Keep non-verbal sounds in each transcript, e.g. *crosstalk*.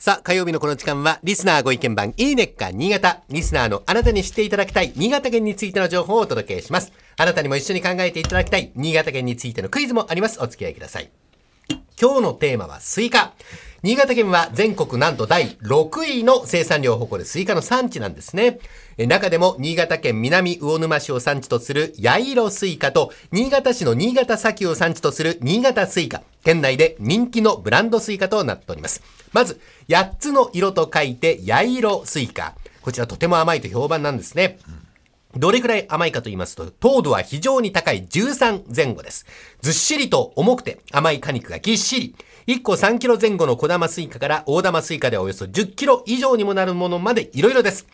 さあ、火曜日のこの時間は、リスナーご意見番、いいねっか新潟。リスナーのあなたに知っていただきたい、新潟県についての情報をお届けします。あなたにも一緒に考えていただきたい、新潟県についてのクイズもあります。お付き合いください。今日のテーマはスイカ。新潟県は全国なんと第6位の生産量を誇るスイカの産地なんですね。中でも新潟県南魚沼市を産地とする八色スイカと新潟市の新潟砂丘を産地とする新潟スイカ。県内で人気のブランドスイカとなっております。まず、8つの色と書いて八色スイカ。こちらとても甘いと評判なんですね。どれくらい甘いかと言いますと、糖度は非常に高い13前後です。ずっしりと重くて甘い果肉がぎっしり。1個3キロ前後の小玉スイカから大玉スイカでおよそ10キロ以上にもなるものまでいろいろです。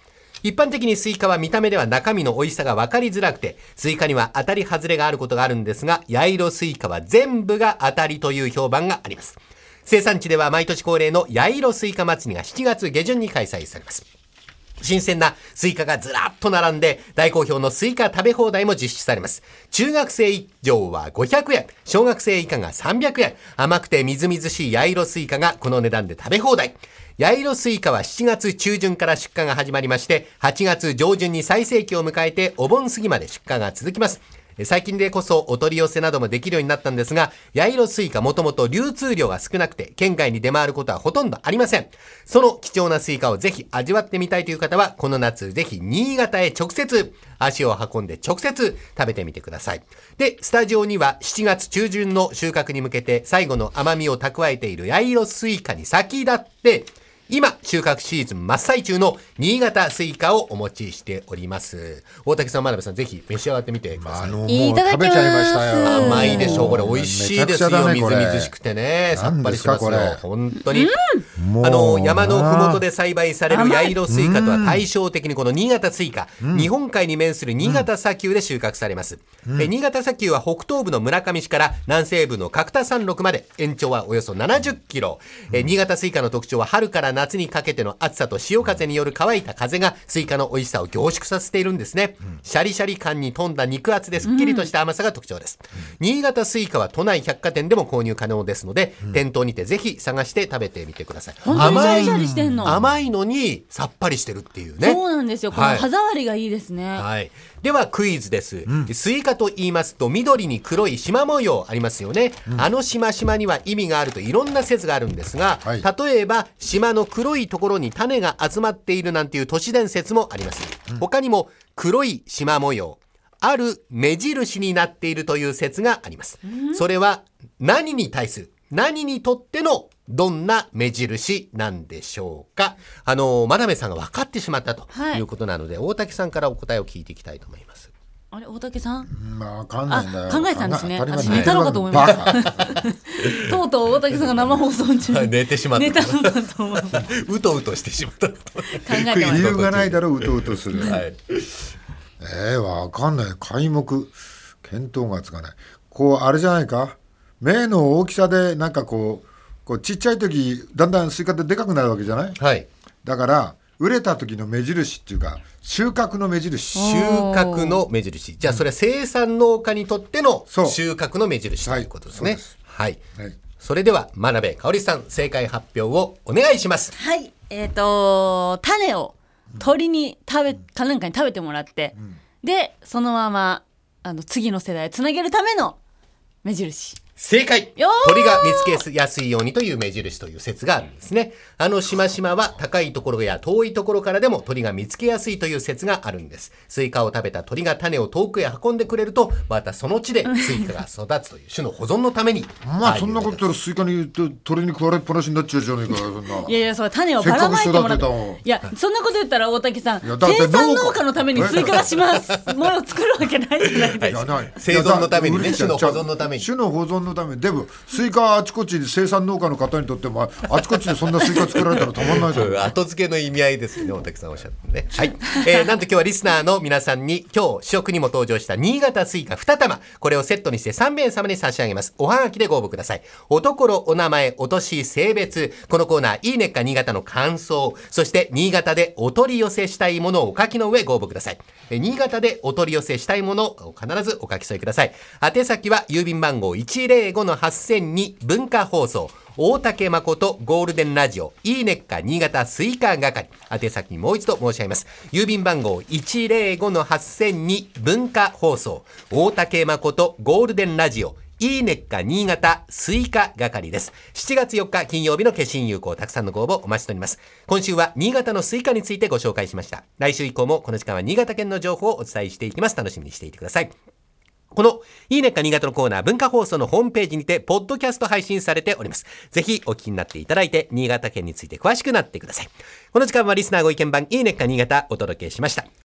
一般的にスイカは見た目では中身の美味しさが分かりづらくて、スイカには当たり外れがあることがあるんですが、八色スイカは全部が当たりという評判があります。生産地では毎年恒例の八色スイカ祭りが7月下旬に開催されます。新鮮なスイカがずらっと並んで、大好評のスイカ食べ放題も実施されます。中学生以上は500円、小学生以下が300円、甘くてみずみずしい八色スイカがこの値段で食べ放題。八色スイカは7月中旬から出荷が始まりまして、8月上旬に最盛期を迎えてお盆過ぎまで出荷が続きます。最近でこそお取り寄せなどもできるようになったんですが、八色スイカもともと流通量が少なくて、県外に出回ることはほとんどありません。その貴重なスイカをぜひ味わってみたいという方は、この夏ぜひ新潟へ直接、足を運んで直接食べてみてください。で、スタジオには7月中旬の収穫に向けて最後の甘みを蓄えている八色スイカに先立って、今、収穫シーズン真っ最中の新潟スイカをお持ちしております。大竹さん、真鍋さん、ぜひ召し上がってみてください。あの、もう食べちゃいましたよ。甘いでしょう。これ美味しいですよ。ね、みずみずしくてね。さっぱりしますよ。本当に。あの、山のふもとで栽培される八色スイカとは対照的にこの新潟スイカ、日本海に面する新潟砂丘で収穫されます。新潟砂丘は北東部の村上市から南西部の角田山麓まで延長はおよそ70キロ。新潟スイカの特徴は春から夏にかけての暑さと潮風による乾いた風がスイカの美味しさを凝縮させているんですね、うん、シャリシャリ感に富んだ肉厚ですっきりとした甘さが特徴です、うん、新潟スイカは都内百貨店でも購入可能ですので、うん、店頭にてぜひ探して食べてみてください甘い甘いのにさっぱりしてるっていうね。そうなんですよ。この歯触りがいいですね、はい、ではクイズです、スイカと言いますと緑に黒い縞模様ありますよね、あのしましまには意味があるといろんな説があるんですが、はい、例えば縞の黒いところに種が集まっているなんていう都市伝説もあります。他にも黒い縞模様、ある目印になっているという説があります。それは何に対する、何にとってのどんな目印なんでしょうか？あの、真鍋さんが分かってしまったとい。うことなので、はい、大竹さんからお答えを聞いていきたいと思います。あれ大竹さん？まあかんないんだよ考えたんですね。私寝たのかと思いました *laughs* とうとう大竹さんが生放送中。*laughs* 寝てしまった。寝たのかと思うとうとしてしまった考えて理由がないだろううとうとする、はい、えー、わかんない。皆目見当がつかない。こうあれじゃないか？実の大きさでなんかこうこうちっちゃい時だんだんスイカってでかくなるわけじゃない、はい、だから熟れた時の目印っていうか収穫の目印。収穫の目印。じゃあそれは生産農家にとっての収穫の目印ということです。ねはい、はい、それでは眞鍋かをりさん正解発表をお願いします。はい。えっ、ー、と種を鳥に食べかなんかに食べてもらって、うん、でそのままあの次の世代つなげるための目印正解鳥が見つけやすいようにという目印という説があるんですね。あのしましまは高いところや遠いところからでも鳥が見つけやすいという説があるんです。スイカを食べた鳥が種を遠くへ運んでくれると、またその地でスイカが育つという種の保存のために。まあそんなこと言ったらスイカに鳥に食われっぱなしになっちゃうじゃないか。そんな。いやいや、それ種をばらまいてもらって。いや、そんなこと言ったら大竹さん、生産農家のためにスイカがします。ものを作るわけないじゃないですか。生存のためにね、種の保存のために。種の保存のために。でもスイカあちこち生産農家の方にとってもあちこちでそんなスイカ作られたらたまんないじ *laughs* 後付けの意味合いですね大竹さんおっしゃってね。はい、えー、なんと今日はリスナーの皆さんに今日試食にも登場した新潟スイカ2玉。これをセットにして3名様に差し上げます。おはがきでご応募ください。おところお名前お年性別。このコーナーいいねっか新潟の感想。そして新潟でお取り寄せしたいものをお書きの上ご応募ください。新潟でお取り寄せしたいものを必ずお書き添えください。宛先は郵便番号105の8000に文化放送大竹まことゴールデンラジオ、いいねっか新潟スイカ係。宛先もう一度申し上げます。郵便番号105-8000に文化放送、大竹まことゴールデンラジオ、いいねっか新潟スイカ係です。7月4日金曜日の消印有効たくさんのご応募お待ちしております。今週は新潟のスイカについてご紹介しました。来週以降もこの時間は新潟県の情報をお伝えしていきます。楽しみにしていてください。この、いいねっか新潟のコーナー、文化放送のホームページにて、ポッドキャスト配信されております。ぜひ、お聞きになっていただいて、新潟県について詳しくなってください。この時間はリスナーご意見番、いいねっか新潟、お届けしました。